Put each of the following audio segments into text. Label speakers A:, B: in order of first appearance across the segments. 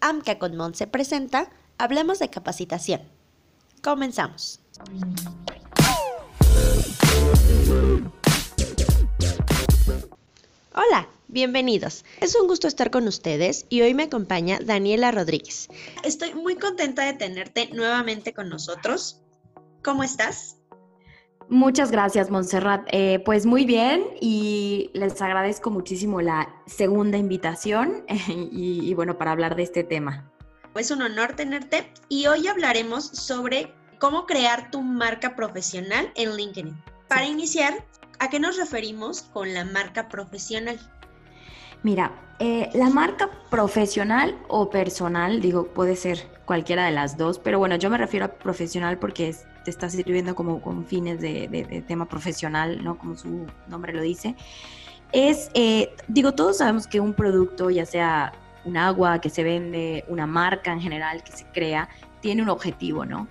A: AMCA con Mon se presenta Hablemos de capacitación. Comenzamos. Hola, bienvenidos. Es un gusto estar con ustedes y hoy me acompaña Daniela Rodríguez. Estoy muy contenta de tenerte nuevamente con nosotros. ¿Cómo estás?
B: Muchas gracias, Montserrat. Eh, pues muy bien y les agradezco muchísimo la segunda invitación y, y, bueno, para hablar de este tema.
A: Es un honor tenerte y hoy hablaremos sobre cómo crear tu marca profesional en LinkedIn. Para iniciar, ¿a qué nos referimos con la marca profesional?
B: Mira, eh, la marca profesional o personal, digo, puede ser cualquiera de las dos, pero bueno, yo me refiero a profesional porque te está sirviendo como con fines de, tema profesional, ¿no? Como su nombre lo dice. Es, eh, digo, todos sabemos que un producto, ya sea un agua que se vende, una marca en general que se crea, tiene un objetivo, ¿no?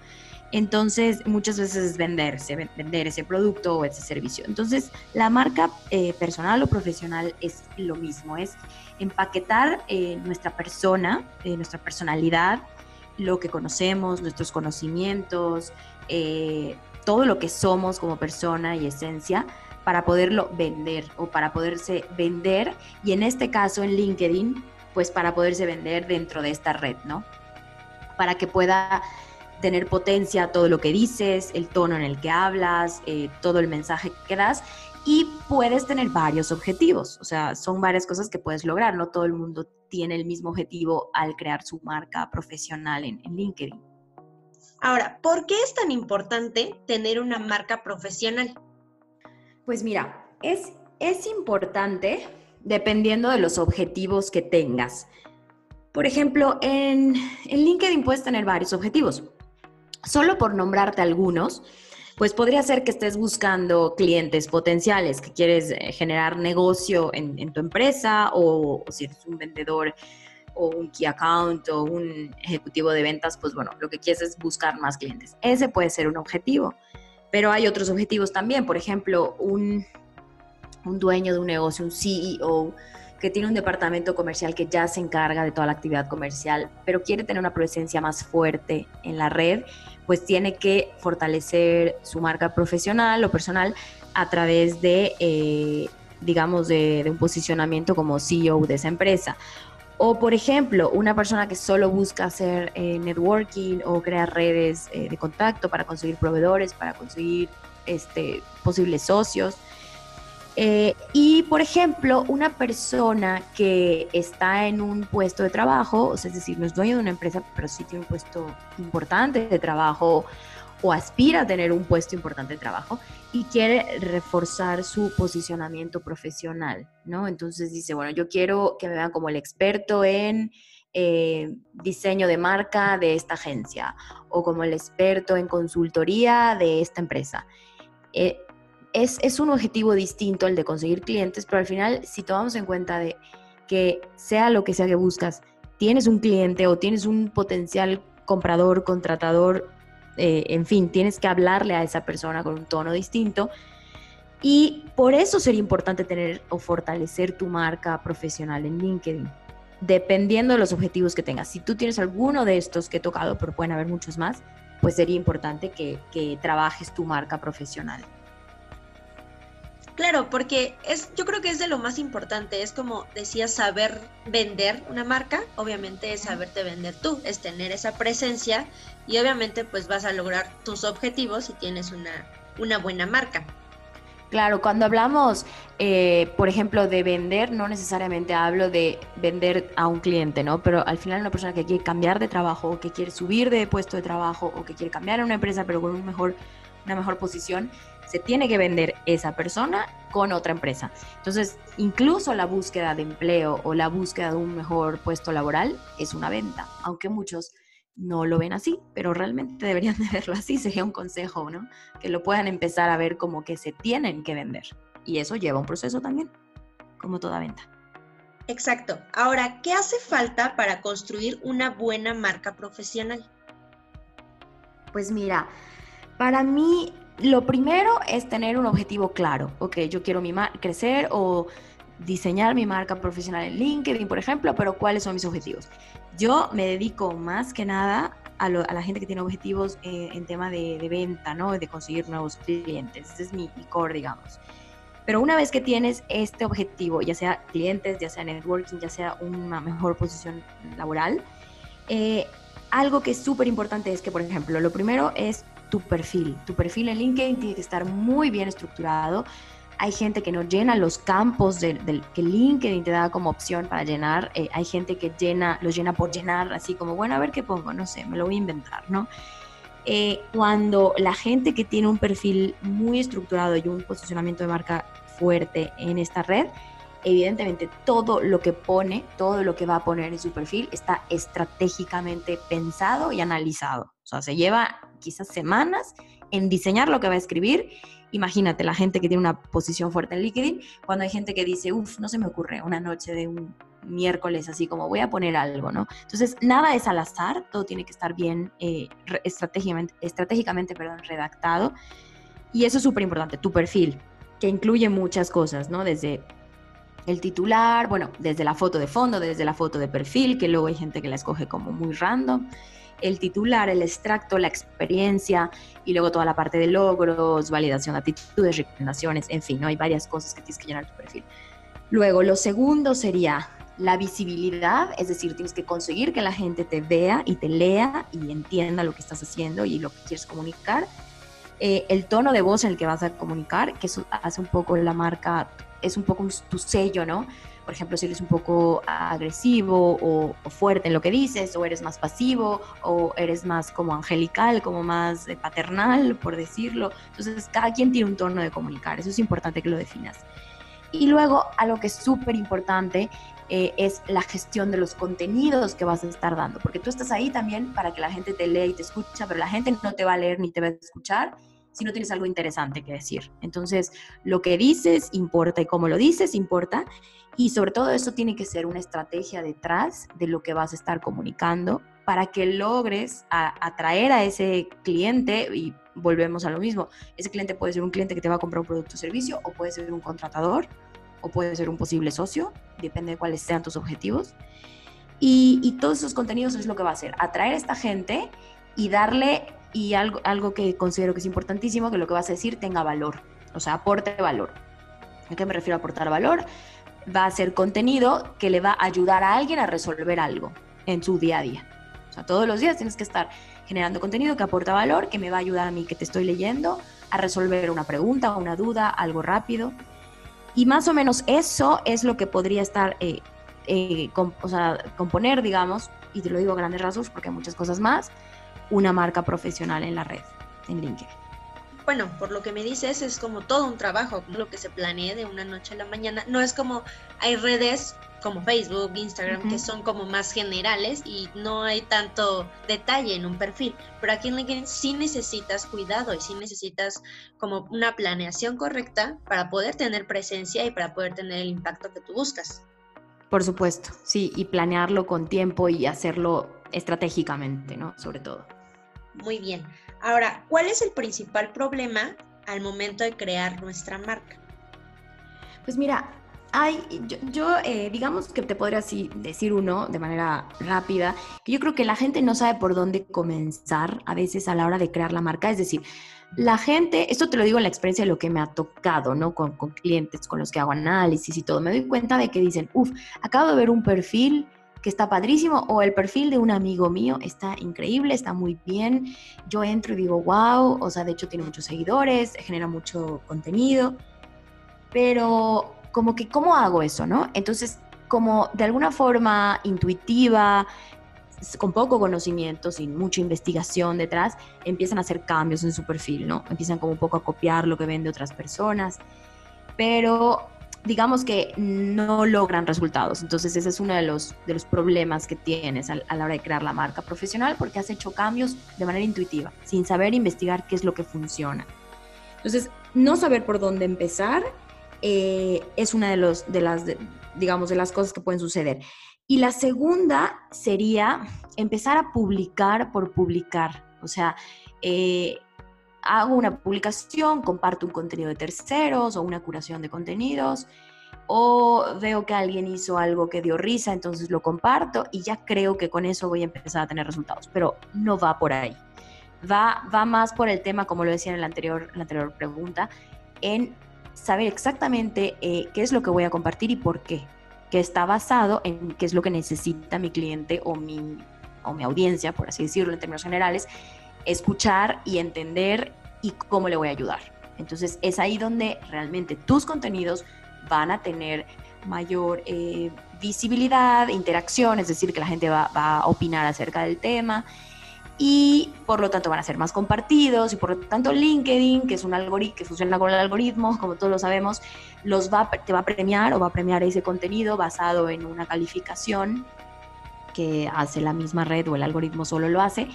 B: Entonces, muchas veces es venderse, vender ese producto o ese servicio. Entonces, la marca eh, personal o profesional es lo mismo, es empaquetar eh, nuestra persona, eh, nuestra personalidad, lo que conocemos, nuestros conocimientos, todo lo que somos como persona y esencia para poderlo vender o para poderse vender y en este caso en LinkedIn, pues para poderse vender dentro de esta red, ¿no? Para que pueda tener potencia todo lo que dices, el tono en el que hablas, eh, todo el mensaje que das y puedes tener varios objetivos, o sea, son varias cosas que puedes lograr, no todo el mundo tiene el mismo objetivo al crear su marca profesional en LinkedIn.
A: Ahora, ¿por qué es tan importante tener una marca profesional?
B: Pues mira, es, es importante dependiendo de los objetivos que tengas. Por ejemplo, en, en LinkedIn puedes tener varios objetivos. Solo por nombrarte algunos, pues podría ser que estés buscando clientes potenciales, que quieres eh, generar negocio en, tu empresa o, si eres un vendedor o un key account o un ejecutivo de ventas, pues bueno, lo que quieres es buscar más clientes. Ese puede ser un objetivo, pero hay otros objetivos también, por ejemplo, un, un dueño de un negocio, un CEO que tiene un departamento comercial que ya se encarga de toda la actividad comercial, pero quiere tener una presencia más fuerte en la red, pues tiene que fortalecer su marca profesional o personal a través de, eh, digamos, de, un posicionamiento como CEO de esa empresa. O, por ejemplo, una persona que solo busca hacer eh, networking o crear redes eh, de contacto para conseguir proveedores, para conseguir este, posibles socios. Eh, y, por ejemplo, una persona que está en un puesto de trabajo, o sea, es decir, no es dueño de una empresa, pero sí tiene un puesto importante de trabajo o aspira a tener un puesto importante de trabajo y quiere reforzar su posicionamiento profesional, ¿no? Entonces dice, bueno, yo quiero que me vean como el experto en eh, diseño de marca de esta agencia o como el experto en consultoría de esta empresa. Eh, es, un objetivo distinto el de conseguir clientes, pero al final, si tomamos en cuenta de que sea lo que sea que buscas, tienes un cliente o tienes un potencial comprador, contratador, eh, en fin, tienes que hablarle a esa persona con un tono distinto. Y por eso sería importante tener o fortalecer tu marca profesional en LinkedIn, dependiendo de los objetivos que tengas. Si tú tienes alguno de estos que he tocado, pero pueden haber muchos más, pues sería importante que, que trabajes tu marca profesional.
A: Claro, porque es, yo creo que es de lo más importante, es como decías, saber vender una marca, obviamente es saberte vender tú, es tener esa presencia y obviamente pues vas a lograr tus objetivos si tienes una, una buena marca.
B: Claro, cuando hablamos, eh, por ejemplo, de vender, no necesariamente hablo de vender a un cliente, ¿no? Pero al final una persona que quiere cambiar de trabajo, o que quiere subir de puesto de trabajo, o que quiere cambiar a una empresa pero con un mejor, una mejor posición, se tiene que vender esa persona con otra empresa. Entonces, incluso la búsqueda de empleo o la búsqueda de un mejor puesto laboral es una venta, aunque muchos no lo ven así, pero realmente deberían de verlo así, sería un consejo, ¿no? Que lo puedan empezar a ver como que se tienen que vender. Y eso lleva un proceso también, como toda venta.
A: Exacto. Ahora, ¿qué hace falta para construir una buena marca profesional?
B: Pues mira, para mí lo primero es tener un objetivo claro. Ok, yo quiero mi crecer o diseñar mi marca profesional en LinkedIn, por ejemplo, pero ¿cuáles son mis objetivos? Yo me dedico más que nada a, la gente que tiene objetivos eh, en tema de, venta, ¿no? De conseguir nuevos clientes. Ese es mi, mi, core, digamos. Pero una vez que tienes este objetivo, ya sea clientes, ya sea networking, ya sea una mejor posición laboral, eh, algo que es súper importante es que, por ejemplo, lo primero es tu perfil. Tu perfil en LinkedIn tiene que estar muy bien estructurado. Hay gente que no llena los campos que LinkedIn te da como opción para llenar. Eh, hay gente que llena, los llena por llenar, así como, bueno, a ver qué pongo, no sé, me lo voy a inventar, ¿no? Eh, cuando la gente que tiene un perfil muy estructurado y un posicionamiento de marca fuerte en esta red, evidentemente todo lo que pone, todo lo que va a poner en su perfil está estratégicamente pensado y analizado. O sea, se lleva quizás semanas en diseñar lo que va a escribir. Imagínate la gente que tiene una posición fuerte en LinkedIn, cuando hay gente que dice, uff, no se me ocurre una noche de un miércoles así como voy a poner algo, ¿no? Entonces, nada es al azar, todo tiene que estar bien eh, estratégicamente, estratégicamente perdón, redactado. Y eso es súper importante, tu perfil, que incluye muchas cosas, ¿no? Desde el titular, bueno, desde la foto de fondo, desde la foto de perfil, que luego hay gente que la escoge como muy random, el titular, el extracto, la experiencia y luego toda la parte de logros, validación de actitudes, recomendaciones, en fin, ¿no? Hay varias cosas que tienes que llenar tu perfil. Luego, lo segundo sería la visibilidad, es decir, tienes que conseguir que la gente te vea y te lea y entienda lo que estás haciendo y lo que quieres comunicar. Eh, el tono de voz en el que vas a comunicar, que eso hace un poco la marca, es un poco tu sello, ¿no? Por ejemplo, si eres un poco agresivo o, fuerte en lo que dices, o eres más pasivo, o eres más como angelical, como más paternal, por decirlo. Entonces, cada quien tiene un tono de comunicar, eso es importante que lo definas. Y luego, algo que es súper importante eh, es la gestión de los contenidos que vas a estar dando, porque tú estás ahí también para que la gente te lea y te escucha, pero la gente no te va a leer ni te va a escuchar si no tienes algo interesante que decir. Entonces, lo que dices importa y cómo lo dices importa. Y sobre todo eso tiene que ser una estrategia detrás de lo que vas a estar comunicando para que logres atraer a ese cliente y volvemos a lo mismo. Ese cliente puede ser un cliente que te va a comprar un producto o servicio o puede ser un contratador o puede ser un posible socio, depende de cuáles sean tus objetivos. Y, y todos esos contenidos es lo que va a hacer, atraer a esta gente y darle y algo, algo que considero que es importantísimo, que lo que vas a decir tenga valor, o sea, aporte valor. ¿A qué me refiero a aportar valor? Va a ser contenido que le va a ayudar a alguien a resolver algo en su día a día. O sea, todos los días tienes que estar generando contenido que aporta valor, que me va a ayudar a mí que te estoy leyendo a resolver una pregunta, una duda, algo rápido. Y más o menos eso es lo que podría estar, eh, eh, o sea, componer, digamos, y te lo digo a grandes rasgos porque hay muchas cosas más, una marca profesional en la red, en LinkedIn.
A: Bueno, por lo que me dices, es como todo un trabajo, lo que se planea de una noche a la mañana. No es como hay redes como Facebook, Instagram, que son como más generales y no hay tanto detalle en un perfil. Pero aquí en LinkedIn sí necesitas cuidado y sí necesitas como una planeación correcta para poder tener presencia y para poder tener el impacto que tú buscas.
B: Por supuesto, sí, y planearlo con tiempo y hacerlo estratégicamente, ¿no? Sobre todo.
A: Muy bien. Ahora, ¿cuál es el principal problema al momento de crear nuestra marca?
B: Pues mira, hay, yo, eh, digamos que te podría así decir uno de manera rápida, que yo creo que la gente no sabe por dónde comenzar a veces a la hora de crear la marca. Es decir, la gente, esto te lo digo en la experiencia de lo que me ha tocado, ¿no? Con, con clientes con los que hago análisis y todo, me doy cuenta de que dicen, uff, acabo de ver un perfil que está padrísimo, o el perfil de un amigo mío está increíble, está muy bien. Yo entro y digo, wow, o sea, de hecho tiene muchos seguidores, genera mucho contenido, pero como que, ¿cómo hago eso, no? Entonces, como de alguna forma intuitiva, con poco conocimiento, sin mucha investigación detrás, empiezan a hacer cambios en su perfil, ¿no? Empiezan como un poco a copiar lo que ven de otras personas, pero digamos que no logran resultados. Entonces ese es uno de los, de los problemas que tienes a, la hora de crear la marca profesional porque has hecho cambios de manera intuitiva, sin saber investigar qué es lo que funciona. Entonces, no saber por dónde empezar eh, es una de, los, de las, digamos, de las cosas que pueden suceder. Y la segunda sería empezar a publicar por publicar. O sea, eh, hago una publicación, comparto un contenido de terceros o una curación de contenidos, o veo que alguien hizo algo que dio risa, entonces lo comparto y ya creo que con eso voy a empezar a tener resultados, pero no va por ahí. Va, va más por el tema, como lo decía en la anterior, la anterior pregunta, en saber exactamente eh, qué es lo que voy a compartir y por qué, que está basado en qué es lo que necesita mi cliente o mi, o mi audiencia, por así decirlo en términos generales, escuchar y entender y cómo le voy a ayudar. Entonces es ahí donde realmente tus contenidos van a tener mayor eh, visibilidad, interacción, es decir, que la gente va, a opinar acerca del tema y por lo tanto van a ser más compartidos y por lo tanto LinkedIn, que es un algoritmo que funciona con el algoritmo, como todos lo sabemos, los va, te va a premiar o va a premiar ese contenido basado en una calificación que hace la misma red o el algoritmo solo lo hace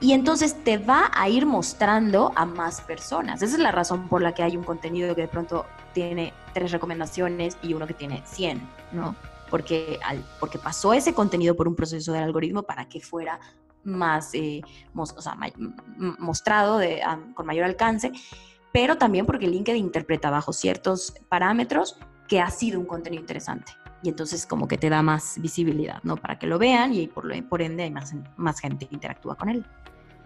B: y entonces te va a ir mostrando a más personas. Esa es la razón por la que hay un contenido que de pronto tiene tres recomendaciones y uno que tiene 100, ¿no? Porque, al, porque pasó ese contenido por un proceso del algoritmo para que fuera más eh, mostrado de, con mayor alcance, pero también porque LinkedIn interpreta bajo ciertos parámetros que ha sido un contenido interesante. Y entonces como que te da más visibilidad, ¿no? Para que lo vean y por, por ende hay más, más gente que interactúa con él.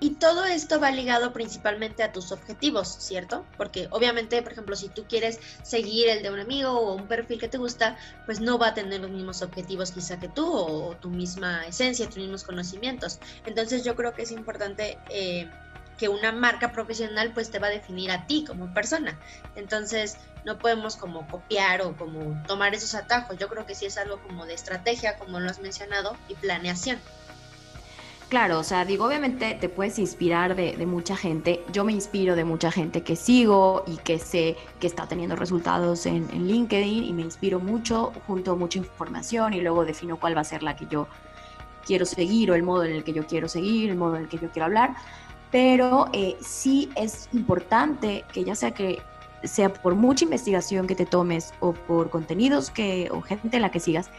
A: Y todo esto va ligado principalmente a tus objetivos, ¿cierto? Porque obviamente, por ejemplo, si tú quieres seguir el de un amigo o un perfil que te gusta, pues no va a tener los mismos objetivos quizá que tú o, tu misma esencia, tus mismos conocimientos. Entonces yo creo que es importante eh, que una marca profesional pues te va a definir a ti como persona. Entonces no podemos como copiar o como tomar esos atajos. Yo creo que sí es algo como de estrategia, como lo has mencionado, y planeación.
B: Claro, o sea, digo, obviamente te puedes inspirar de, mucha gente. Yo me inspiro de mucha gente que sigo y que sé que está teniendo resultados en, LinkedIn y me inspiro mucho, junto mucha información y luego defino cuál va a ser la que yo quiero seguir o el modo en el que yo quiero seguir, el modo en el que yo quiero hablar. Pero eh, sí es importante que ya sea que sea por mucha investigación que te tomes o por contenidos que o gente en la que sigas,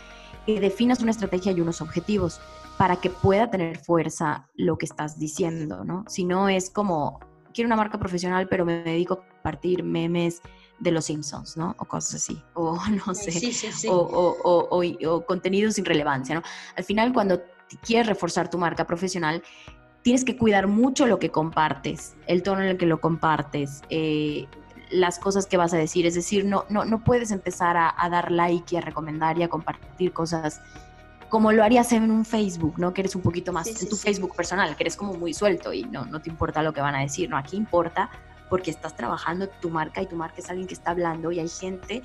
B: que definas una estrategia y unos objetivos para que pueda tener fuerza lo que estás diciendo, ¿no? Si no es como, quiero una marca profesional, pero me dedico a compartir memes de los Simpsons, ¿no? O cosas así, o no sé, sí, sí, sí. O, o, o, o, contenido sin relevancia, ¿no? Al final, cuando quieres reforzar tu marca profesional, tienes que cuidar mucho lo que compartes, el tono en el que lo compartes, eh, las cosas que vas a decir, es decir, no, no, no puedes empezar a, a dar like y a recomendar y a compartir cosas como lo harías en un Facebook, ¿no? Que eres un poquito más en tu Facebook personal, que eres como muy suelto y no, no te importa lo que van a decir, ¿no? Aquí importa porque estás trabajando tu marca y tu marca es alguien que está hablando y hay gente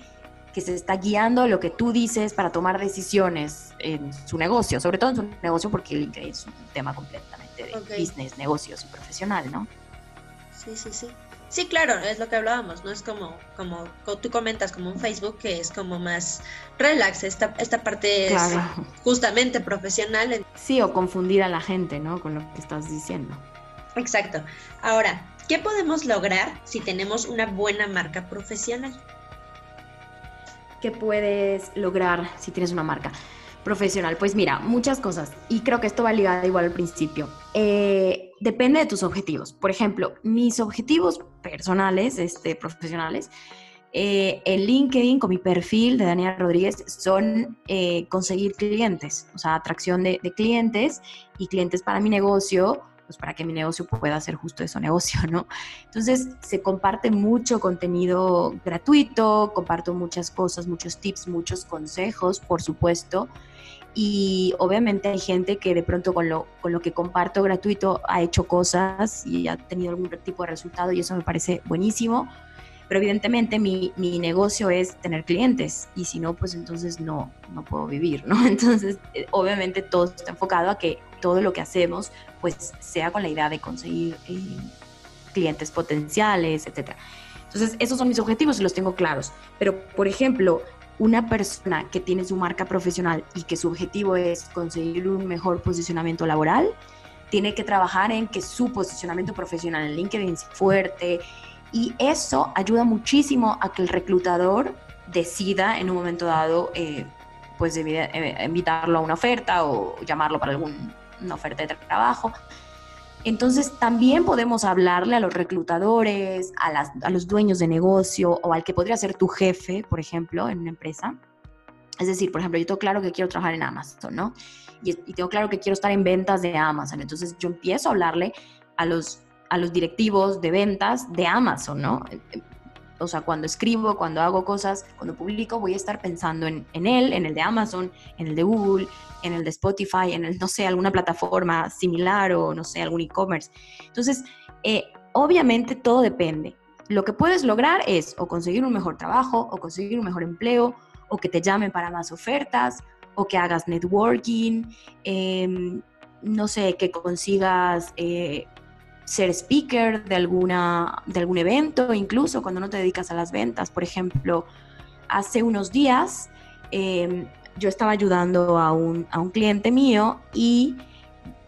B: que se está guiando lo que tú dices para tomar decisiones en su negocio, sobre todo en su negocio porque LinkedIn es un tema completamente de business, negocios y profesional, ¿no?
A: Sí, sí, sí. Sí, claro, es lo que hablábamos, ¿no? Es como, como, tú comentas, como un Facebook que es como más relax, esta, esta parte es justamente profesional.
B: Sí, o confundir a la gente, ¿no? Con lo que estás diciendo.
A: Exacto. Ahora, ¿qué podemos lograr si tenemos una buena marca profesional?
B: ¿Qué puedes lograr si tienes una marca? Profesional? Pues mira, muchas cosas. Y creo que esto va ligado igual al principio. Eh, depende de tus objetivos. Por ejemplo, mis objetivos personales, este, profesionales, eh, en LinkedIn con mi perfil de Daniela Rodríguez son eh, conseguir clientes, o sea, atracción de, de, clientes y clientes para mi negocio, pues para que mi negocio pueda hacer justo eso, negocio, ¿no? Entonces se comparte mucho contenido gratuito, comparto muchas cosas, muchos tips, muchos consejos, por supuesto, y obviamente hay gente que de pronto con lo, con lo que comparto gratuito ha hecho cosas y ha tenido algún tipo de resultado y eso me parece buenísimo. Pero evidentemente mi, mi negocio es tener clientes y si no, pues entonces no, no puedo vivir, ¿no? Entonces, eh, obviamente todo está enfocado a que todo lo que hacemos pues sea con la idea de conseguir eh, clientes potenciales, etc. Entonces, esos son mis objetivos y los tengo claros. Pero, por ejemplo, una persona que tiene su marca profesional y que su objetivo es conseguir un mejor posicionamiento laboral, tiene que trabajar en que su posicionamiento profesional en LinkedIn sea fuerte y eso ayuda muchísimo a que el reclutador decida en un momento dado eh, pues eh, invitarlo a una oferta o llamarlo para alguna oferta de trabajo. Entonces también podemos hablarle a los reclutadores, a, los dueños de negocio o al que podría ser tu jefe, por ejemplo, en una empresa. Es decir, por ejemplo, yo tengo claro que quiero trabajar en Amazon, ¿no? Y, y tengo claro que quiero estar en ventas de Amazon. Entonces yo empiezo a hablarle a los, a los directivos de ventas de Amazon, ¿no? o sea, cuando escribo, cuando hago cosas, cuando publico, voy a estar pensando en, él, en el de Amazon, en el de Google, en el de Spotify, en el, no sé, alguna plataforma similar o, no sé, algún e-commerce. Entonces, eh, obviamente todo depende. Lo que puedes lograr es o conseguir un mejor trabajo, o conseguir un mejor empleo, o que te llamen para más ofertas, o que hagas networking, em, no sé, que consigas eh, ser speaker de, alguna, de algún evento, incluso cuando no te dedicas a las ventas. Por ejemplo, hace unos días em, yo estaba ayudando a un, a un cliente mío y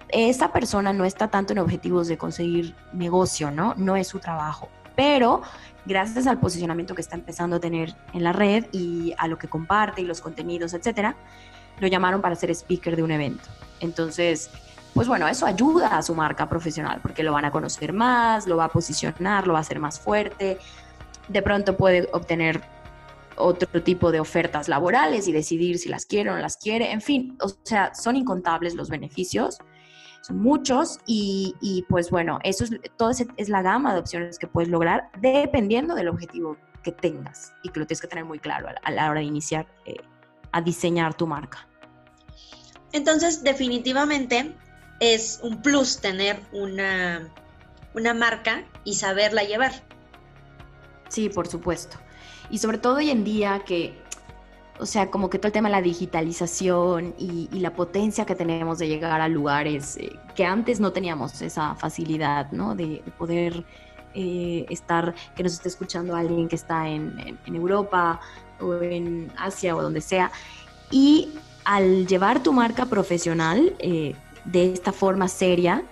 B: esa persona no está tanto en objetivos de conseguir negocio, ¿no? No es su trabajo. Pero gracias al posicionamiento que está empezando a tener en la red y a lo que comparte y los contenidos, etcétera, lo llamaron para ser speaker de un evento. Entonces, pues bueno, eso ayuda a su marca profesional porque lo van a conocer más, lo va a posicionar, lo va a hacer más fuerte. De pronto puede obtener otro tipo de ofertas laborales y decidir si las quiere o no las quiere. En fin, o sea, son incontables los beneficios, son muchos y, pues bueno, eso es, todo es la gama de opciones que puedes lograr dependiendo del objetivo que tengas y que lo tienes que tener muy claro a, la hora de iniciar eh, a diseñar tu marca.
A: Entonces, definitivamente, es un plus tener una, una marca y saberla llevar.
B: Sí, por supuesto. Y sobre todo hoy en día que, o sea, como que todo el tema de la digitalización y, la potencia que tenemos de llegar a lugares eh, que antes no teníamos esa facilidad, ¿no? De, poder eh, estar, que nos esté escuchando alguien que está en, Europa o en Asia o donde sea. Y al llevar tu marca profesional, eh, de esta forma seria,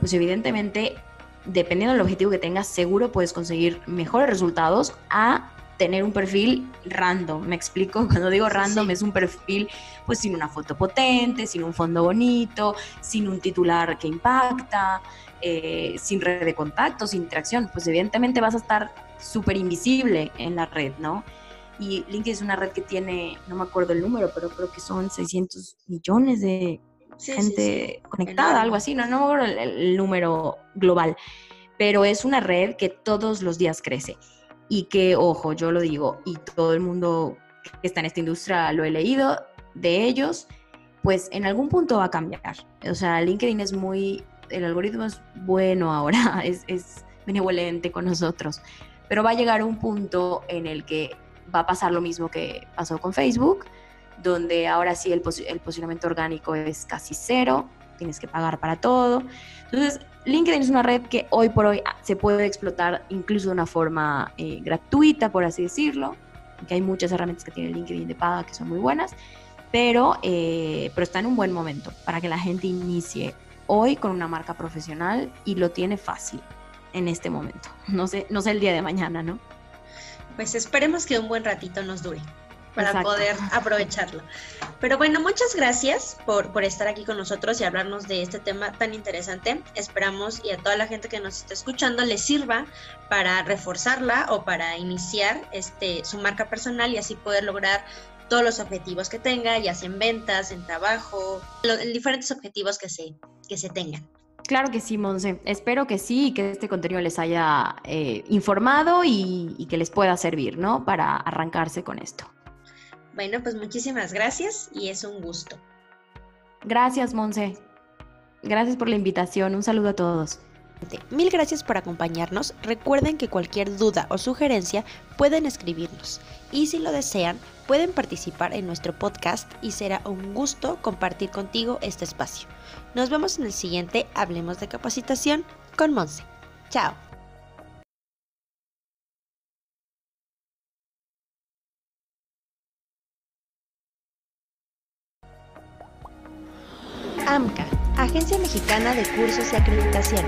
B: pues evidentemente, dependiendo del objetivo que tengas, seguro puedes conseguir mejores resultados a tener un perfil random. ¿Me explico? Cuando digo random es un perfil pues sin una foto potente, sin un fondo bonito, sin un titular que impacta, eh, sin red de contacto, sin interacción. Pues evidentemente vas a estar súper invisible en la red, ¿no? Y LinkedIn es una red que tiene, no me acuerdo el número, pero creo que son 600 millones de gente conectada, algo así, no, no el, el número global, pero es una red que todos los días crece y que, ojo, yo lo digo, y todo el mundo que está en esta industria lo he leído de ellos, pues en algún punto va a cambiar. O sea, LinkedIn es muy, el algoritmo es bueno ahora, es, es benevolente con nosotros, pero va a llegar un punto en el que va a pasar lo mismo que pasó con Facebook, donde ahora sí el, posicionamiento orgánico es casi cero, tienes que pagar para todo. Entonces, LinkedIn es una red que hoy por hoy ah, se puede explotar incluso de una forma eh, gratuita, por así decirlo, que hay muchas herramientas que tiene LinkedIn de paga que son muy buenas, pero, eh, pero está en un buen momento para que la gente inicie hoy con una marca profesional y lo tiene fácil en este momento. No sé, no sé el día de mañana, ¿no?
A: Pues esperemos que un buen ratito nos dure para poder aprovecharlo. Pero bueno, muchas gracias por, por, estar aquí con nosotros y hablarnos de este tema tan interesante. Esperamos y a toda la gente que nos está escuchando les sirva para reforzarla o para iniciar este, su marca personal y así poder lograr todos los objetivos que tenga, ya sea en ventas, en trabajo, en diferentes objetivos que se, que se tengan.
B: Claro que sí, Monse. Espero que sí y que este contenido les haya eh, informado y, y que les pueda servir, ¿no? Para arrancarse con esto.
A: Bueno, pues muchísimas gracias y es un gusto.
B: Gracias, Monse. Gracias por la invitación. Un saludo a todos.
C: Mil gracias por acompañarnos. Recuerden que cualquier duda o sugerencia pueden escribirnos y si lo desean pueden participar en nuestro podcast y será un gusto compartir contigo este espacio. Nos vemos en el siguiente Hablemos de Capacitación con Monse. Chao. Agencia Mexicana de Cursos y Acreditación.